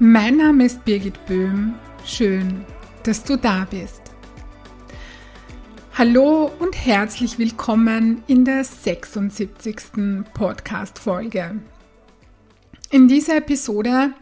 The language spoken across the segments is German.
Mein Name ist Birgit Böhm. Schön, dass du da bist. Hallo und herzlich willkommen in der 76. Podcast-Folge. In dieser Episode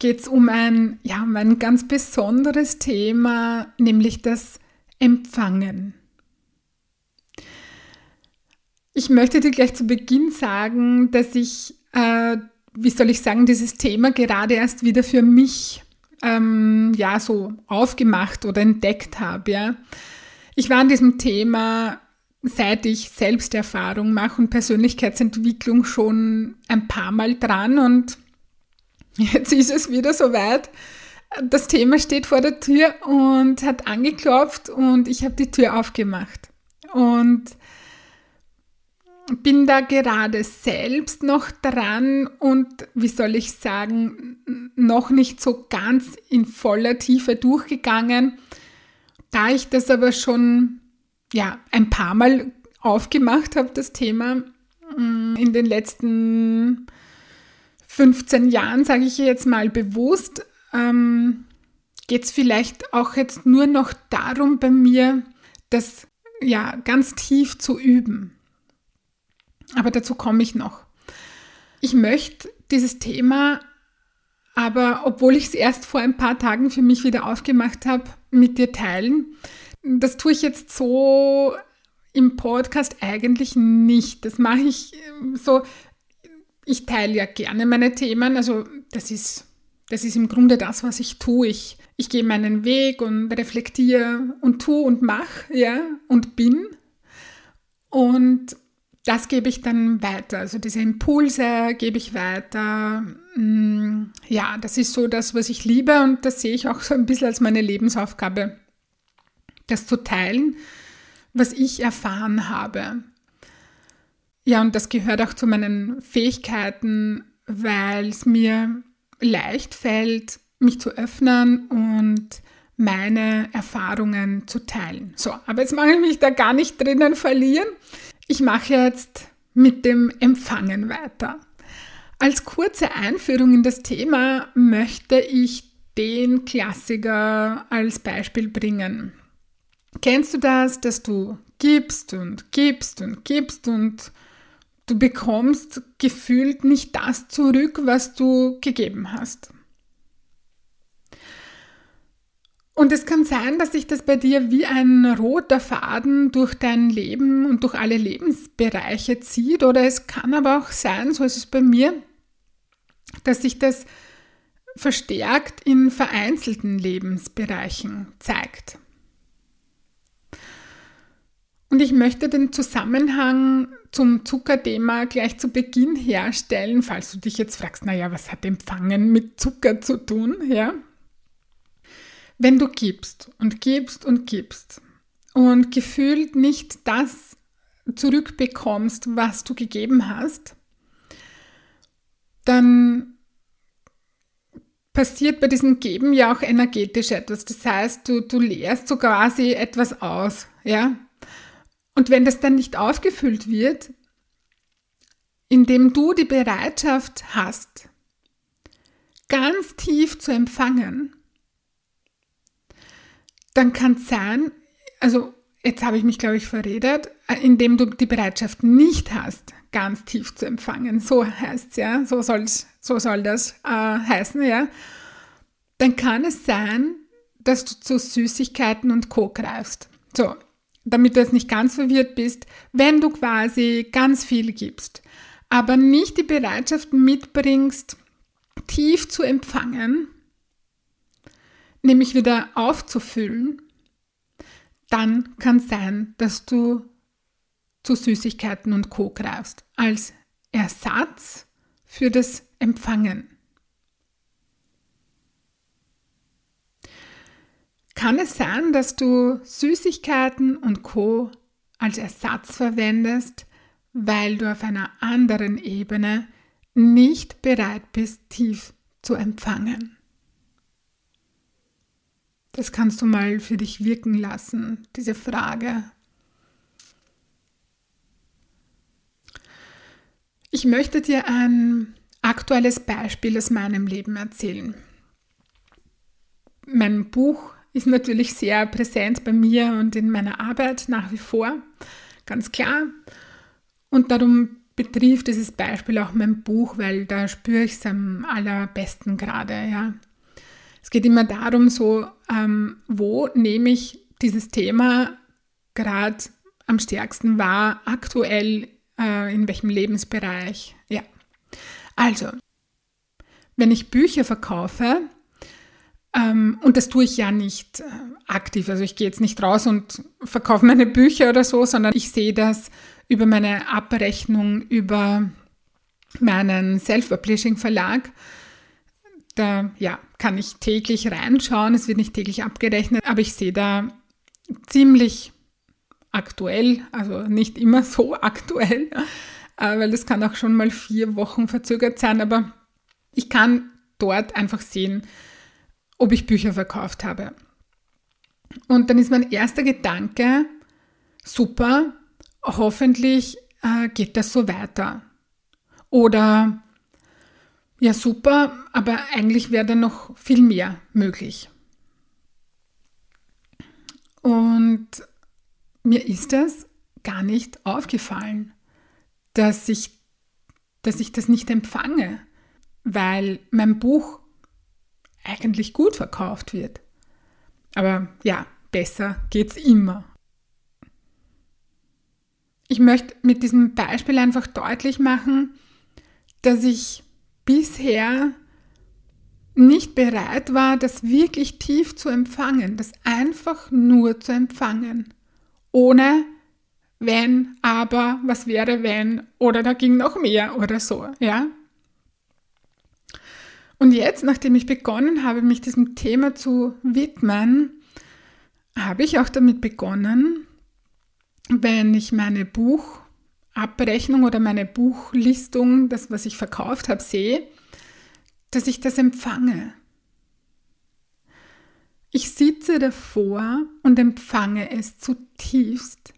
geht es um ein, ja, um ein ganz besonderes Thema, nämlich das Empfangen. Ich möchte dir gleich zu Beginn sagen, dass ich äh, wie soll ich sagen, dieses Thema gerade erst wieder für mich ähm, ja so aufgemacht oder entdeckt habe. Ja. Ich war an diesem Thema, seit ich Selbsterfahrung mache und Persönlichkeitsentwicklung schon ein paar Mal dran und jetzt ist es wieder soweit. Das Thema steht vor der Tür und hat angeklopft und ich habe die Tür aufgemacht. Und bin da gerade selbst noch dran und wie soll ich sagen, noch nicht so ganz in voller Tiefe durchgegangen. Da ich das aber schon ja, ein paar Mal aufgemacht habe, das Thema mm, in den letzten 15 Jahren, sage ich jetzt mal bewusst, ähm, geht es vielleicht auch jetzt nur noch darum bei mir, das ja ganz tief zu üben. Aber dazu komme ich noch. Ich möchte dieses Thema aber, obwohl ich es erst vor ein paar Tagen für mich wieder aufgemacht habe, mit dir teilen. Das tue ich jetzt so im Podcast eigentlich nicht. Das mache ich ähm, so. Ich teile ja gerne meine Themen. Also das ist, das ist im Grunde das, was ich tue. Ich, ich gehe meinen Weg und reflektiere und tue und mache, ja, und bin. Und das gebe ich dann weiter. Also diese Impulse gebe ich weiter. Mm, ja, das ist so das, was ich liebe und das sehe ich auch so ein bisschen als meine Lebensaufgabe, das zu teilen, was ich erfahren habe. Ja, und das gehört auch zu meinen Fähigkeiten, weil es mir leicht fällt, mich zu öffnen und meine Erfahrungen zu teilen. So, aber jetzt mache ich mich da gar nicht drinnen verlieren. Ich mache jetzt mit dem Empfangen weiter. Als kurze Einführung in das Thema möchte ich den Klassiker als Beispiel bringen. Kennst du das, dass du gibst und gibst und gibst und du bekommst gefühlt nicht das zurück, was du gegeben hast? Und es kann sein, dass sich das bei dir wie ein roter Faden durch dein Leben und durch alle Lebensbereiche zieht. Oder es kann aber auch sein, so ist es bei mir, dass sich das verstärkt in vereinzelten Lebensbereichen zeigt. Und ich möchte den Zusammenhang zum Zuckerthema gleich zu Beginn herstellen, falls du dich jetzt fragst, naja, was hat Empfangen mit Zucker zu tun? Ja, wenn du gibst und gibst und gibst und gefühlt nicht das zurückbekommst, was du gegeben hast, dann passiert bei diesem Geben ja auch energetisch etwas. Das heißt, du, du leerst so quasi etwas aus, ja. Und wenn das dann nicht aufgefüllt wird, indem du die Bereitschaft hast, ganz tief zu empfangen, dann kann es sein, also jetzt habe ich mich, glaube ich, verredet, indem du die Bereitschaft nicht hast, ganz tief zu empfangen, so heißt es ja, so, soll's, so soll das äh, heißen, ja, dann kann es sein, dass du zu Süßigkeiten und Co. greifst. So, damit du jetzt nicht ganz verwirrt bist, wenn du quasi ganz viel gibst, aber nicht die Bereitschaft mitbringst, tief zu empfangen, nämlich wieder aufzufüllen, dann kann sein, dass du zu Süßigkeiten und Co greifst als Ersatz für das Empfangen. Kann es sein, dass du Süßigkeiten und Co als Ersatz verwendest, weil du auf einer anderen Ebene nicht bereit bist, tief zu empfangen? Das kannst du mal für dich wirken lassen, diese Frage. Ich möchte dir ein aktuelles Beispiel aus meinem Leben erzählen. Mein Buch ist natürlich sehr präsent bei mir und in meiner Arbeit nach wie vor, ganz klar. Und darum betrifft dieses Beispiel auch mein Buch, weil da spüre ich es am allerbesten gerade. Ja. Es geht immer darum, so, ähm, wo nehme ich dieses Thema gerade am stärksten wahr, aktuell, äh, in welchem Lebensbereich. Ja. Also, wenn ich Bücher verkaufe, ähm, und das tue ich ja nicht äh, aktiv. Also ich gehe jetzt nicht raus und verkaufe meine Bücher oder so, sondern ich sehe das über meine Abrechnung, über meinen Self-Publishing-Verlag. Da ja, kann ich täglich reinschauen. Es wird nicht täglich abgerechnet, aber ich sehe da ziemlich aktuell, also nicht immer so aktuell, äh, weil das kann auch schon mal vier Wochen verzögert sein, aber ich kann dort einfach sehen, ob ich Bücher verkauft habe. Und dann ist mein erster Gedanke, super, hoffentlich äh, geht das so weiter. Oder ja, super, aber eigentlich wäre da noch viel mehr möglich. Und mir ist das gar nicht aufgefallen, dass ich, dass ich das nicht empfange, weil mein Buch eigentlich gut verkauft wird. Aber ja, besser geht's immer. Ich möchte mit diesem Beispiel einfach deutlich machen, dass ich bisher nicht bereit war, das wirklich tief zu empfangen, das einfach nur zu empfangen, ohne wenn, aber, was wäre wenn oder da ging noch mehr oder so, ja? Und jetzt, nachdem ich begonnen habe, mich diesem Thema zu widmen, habe ich auch damit begonnen, wenn ich meine Buchabrechnung oder meine Buchlistung, das, was ich verkauft habe, sehe, dass ich das empfange. Ich sitze davor und empfange es zutiefst,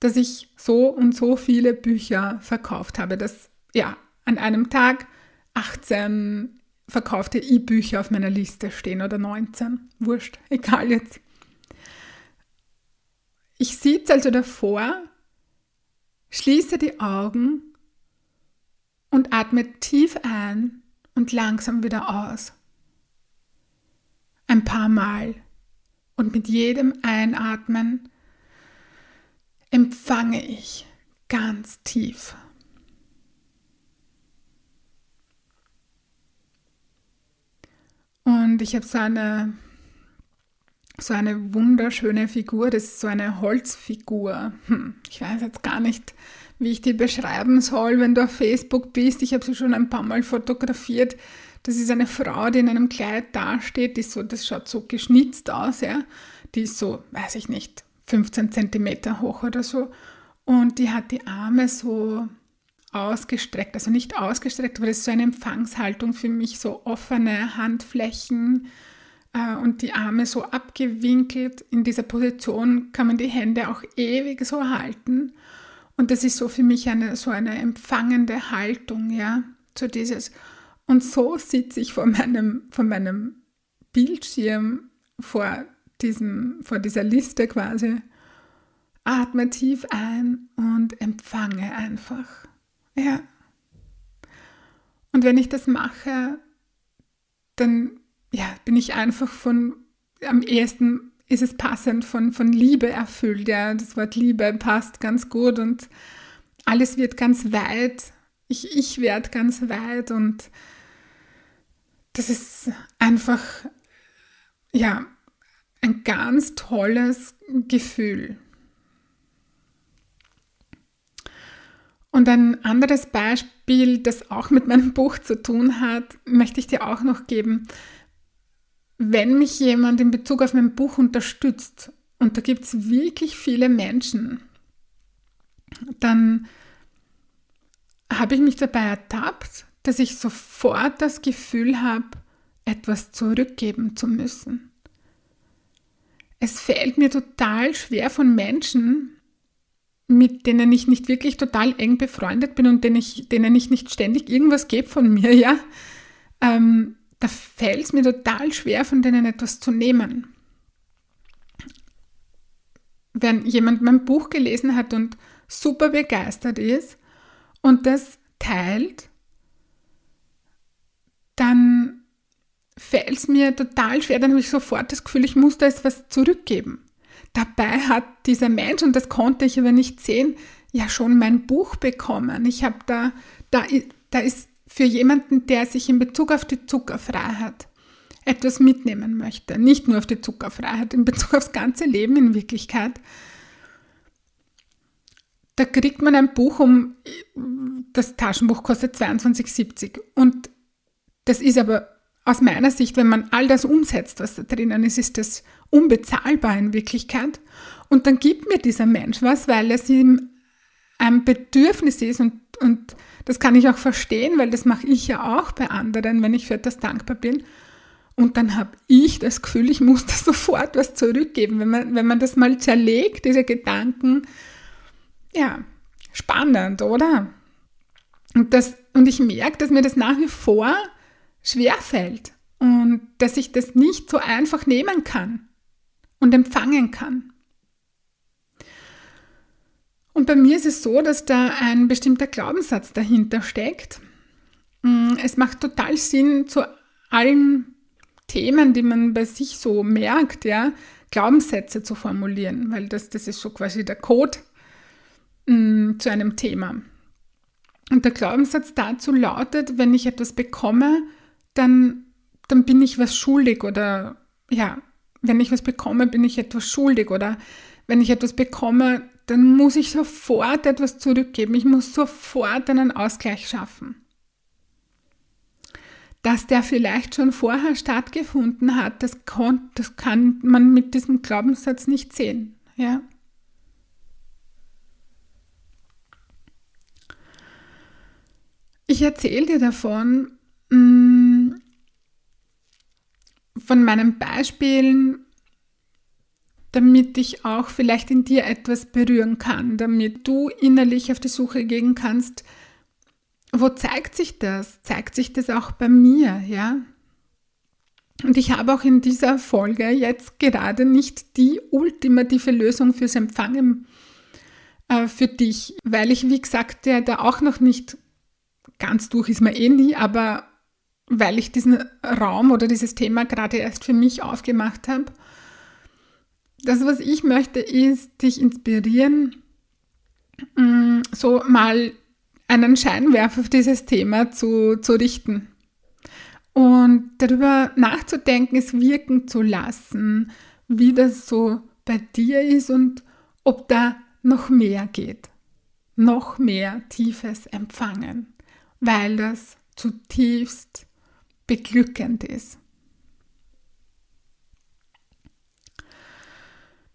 dass ich so und so viele Bücher verkauft habe, dass ja an einem Tag 18 verkaufte E-Bücher auf meiner Liste stehen oder 19. Wurscht, egal jetzt. Ich sitze also davor, schließe die Augen und atme tief ein und langsam wieder aus. Ein paar Mal. Und mit jedem Einatmen empfange ich ganz tief. Und ich habe so eine, so eine wunderschöne Figur, das ist so eine Holzfigur. Hm, ich weiß jetzt gar nicht, wie ich die beschreiben soll, wenn du auf Facebook bist. Ich habe sie schon ein paar Mal fotografiert. Das ist eine Frau, die in einem Kleid dasteht, die so, das schaut so geschnitzt aus, ja. Die ist so, weiß ich nicht, 15 Zentimeter hoch oder so. Und die hat die Arme so ausgestreckt, also nicht ausgestreckt, aber das ist so eine Empfangshaltung für mich, so offene Handflächen äh, und die Arme so abgewinkelt. In dieser Position kann man die Hände auch ewig so halten. Und das ist so für mich eine, so eine empfangende Haltung, ja, so dieses. Und so sitze ich vor meinem, vor meinem Bildschirm, vor, diesem, vor dieser Liste quasi, atme tief ein und empfange einfach. Ja. Und wenn ich das mache, dann ja, bin ich einfach von, am ehesten ist es passend von, von Liebe erfüllt. Ja, das Wort Liebe passt ganz gut und alles wird ganz weit. Ich, ich werde ganz weit und das ist einfach, ja, ein ganz tolles Gefühl. Und ein anderes Beispiel, das auch mit meinem Buch zu tun hat, möchte ich dir auch noch geben. Wenn mich jemand in Bezug auf mein Buch unterstützt, und da gibt es wirklich viele Menschen, dann habe ich mich dabei ertappt, dass ich sofort das Gefühl habe, etwas zurückgeben zu müssen. Es fällt mir total schwer von Menschen, mit denen ich nicht wirklich total eng befreundet bin und denen ich, denen ich nicht ständig irgendwas gebe von mir, ja, ähm, da fällt es mir total schwer, von denen etwas zu nehmen. Wenn jemand mein Buch gelesen hat und super begeistert ist und das teilt, dann fällt es mir total schwer, dann habe ich sofort das Gefühl, ich muss da jetzt was zurückgeben. Dabei hat dieser Mensch, und das konnte ich aber nicht sehen, ja schon mein Buch bekommen. Ich habe da, da, da ist für jemanden, der sich in Bezug auf die Zuckerfreiheit etwas mitnehmen möchte, nicht nur auf die Zuckerfreiheit, in Bezug aufs ganze Leben in Wirklichkeit, da kriegt man ein Buch um, das Taschenbuch kostet 22,70 und das ist aber aus meiner Sicht, wenn man all das umsetzt, was da drinnen ist, ist das unbezahlbar in Wirklichkeit. Und dann gibt mir dieser Mensch was, weil es ihm ein Bedürfnis ist und, und das kann ich auch verstehen, weil das mache ich ja auch bei anderen, wenn ich für etwas dankbar bin. Und dann habe ich das Gefühl, ich muss da sofort was zurückgeben. Wenn man, wenn man das mal zerlegt, diese Gedanken, ja, spannend, oder? Und, das, und ich merke, dass mir das nach wie vor schwer fällt und dass ich das nicht so einfach nehmen kann und empfangen kann. Und bei mir ist es so, dass da ein bestimmter Glaubenssatz dahinter steckt. Mm, es macht total Sinn, zu allen Themen, die man bei sich so merkt, ja, Glaubenssätze zu formulieren, weil das, das ist so quasi der Code mm, zu einem Thema. Und der Glaubenssatz dazu lautet, wenn ich etwas bekomme, dann, dann bin ich was schuldig oder ja, wenn ich was bekomme, bin ich etwas schuldig oder wenn ich etwas bekomme, dann muss ich sofort etwas zurückgeben. Ich muss sofort einen Ausgleich schaffen. Dass der vielleicht schon vorher stattgefunden hat, das, kann, das kann man mit diesem Glaubenssatz nicht sehen. Ja? Ich erzähle dir davon, mm, von meinen Beispielen, damit ich auch vielleicht in dir etwas berühren kann, damit du innerlich auf die Suche gehen kannst, wo zeigt sich das? Zeigt sich das auch bei mir, ja? Und ich habe auch in dieser Folge jetzt gerade nicht die ultimative Lösung fürs Empfangen äh, für dich, weil ich, wie gesagt, ja da auch noch nicht ganz durch ist man eh nie, aber weil ich diesen Raum oder dieses Thema gerade erst für mich aufgemacht habe. Das, was ich möchte, ist dich inspirieren, mm, so mal einen Scheinwerfer auf dieses Thema zu, zu richten und darüber nachzudenken, es wirken zu lassen, wie das so bei dir ist und ob da noch mehr geht, noch mehr tiefes Empfangen, weil das zutiefst beglückend ist.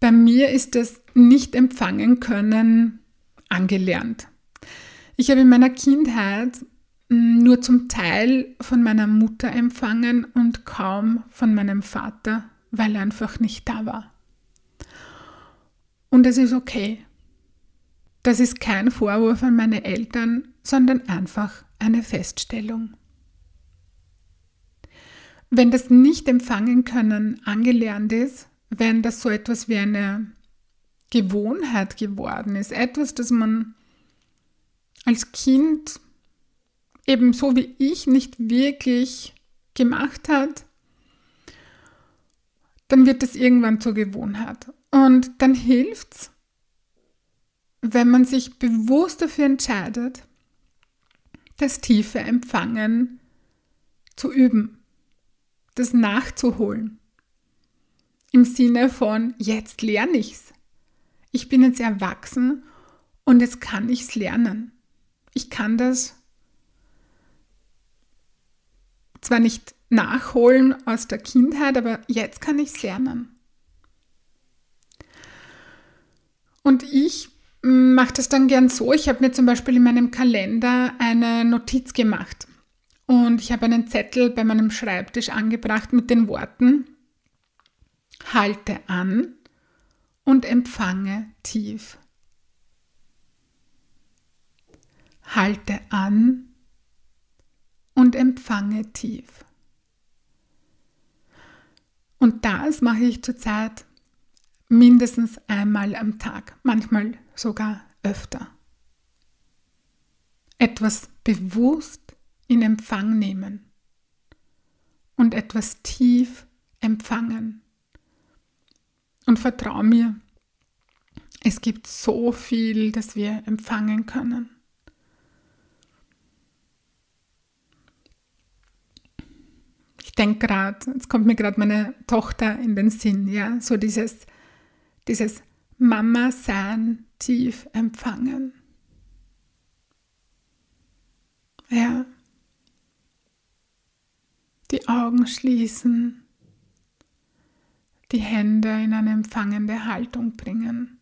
Bei mir ist das nicht empfangen können angelernt. Ich habe in meiner Kindheit hm, nur zum Teil von meiner Mutter empfangen und kaum von meinem Vater, weil er einfach nicht da war. Und es ist okay. Das ist kein Vorwurf an meine Eltern, sondern einfach eine Feststellung. Wenn das nicht empfangen können angelernt ist, wenn das so etwas wie eine Gewohnheit geworden ist, etwas, das man als Kind eben so wie ich nicht wirklich gemacht hat, dann wird es irgendwann zur Gewohnheit. Und dann hilft es, wenn man sich bewusst dafür entscheidet, das tiefe Empfangen zu üben das nachzuholen. Im Sinne von, jetzt lerne ich's. Ich bin jetzt erwachsen und jetzt kann ich's lernen. Ich kann das zwar nicht nachholen aus der Kindheit, aber jetzt kann ich es lernen. Und ich mache das dann gern so. Ich habe mir zum Beispiel in meinem Kalender eine Notiz gemacht. Und ich habe einen Zettel bei meinem Schreibtisch angebracht mit den Worten, halte an und empfange tief. Halte an und empfange tief. Und das mache ich zurzeit mindestens einmal am Tag, manchmal sogar öfter. Etwas bewusst in Empfang nehmen und etwas tief empfangen. Und vertrau mir, es gibt so viel, das wir empfangen können. Ich denke gerade, jetzt kommt mir gerade meine Tochter in den Sinn, ja, so dieses, dieses Mama sein tief empfangen. Ja. Die Augen schließen, die Hände in eine empfangende Haltung bringen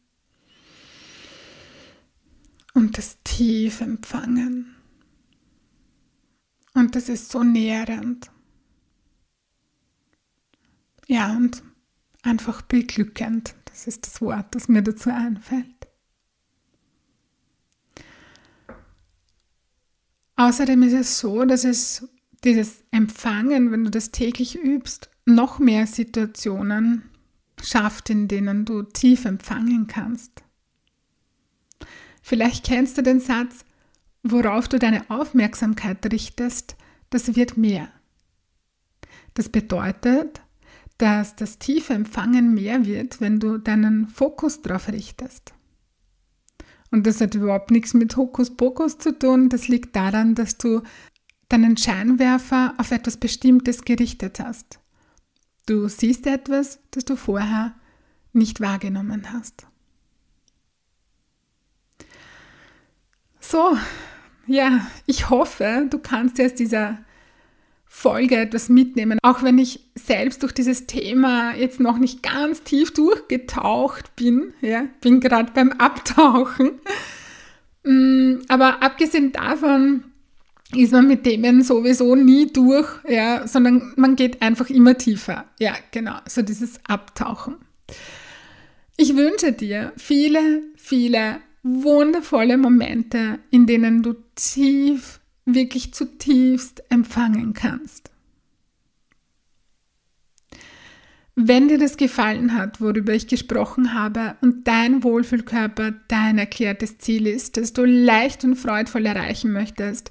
und das tief empfangen. Und das ist so nährend. Ja, und einfach beglückend. Das ist das Wort, das mir dazu einfällt. Außerdem ist es so, dass es dieses Empfangen, wenn du das täglich übst, noch mehr Situationen schafft, in denen du tief empfangen kannst. Vielleicht kennst du den Satz, worauf du deine Aufmerksamkeit richtest, das wird mehr. Das bedeutet, dass das tiefe Empfangen mehr wird, wenn du deinen Fokus darauf richtest. Und das hat überhaupt nichts mit Hokuspokus zu tun. Das liegt daran, dass du deinen Scheinwerfer auf etwas Bestimmtes gerichtet hast. Du siehst etwas, das du vorher nicht wahrgenommen hast. So, ja, ich hoffe, du kannst jetzt dieser Folge etwas mitnehmen. Auch wenn ich selbst durch dieses Thema jetzt noch nicht ganz tief durchgetaucht bin, ja, bin gerade beim Abtauchen. Mm, aber abgesehen davon ist man mit Themen sowieso nie durch, ja, sondern man geht einfach immer tiefer. Ja, genau, so dieses Abtauchen. Ich wünsche dir viele, viele wundervolle Momente, in denen du tief wirklich zutiefst empfangen kannst. Wenn dir das gefallen hat, worüber ich gesprochen habe und dein Wohlfühlkörper dein erklärtes Ziel ist, das du leicht und freudvoll erreichen möchtest,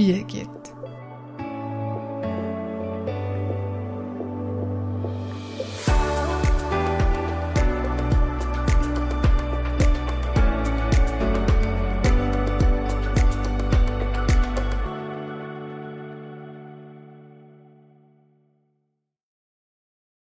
Birgit.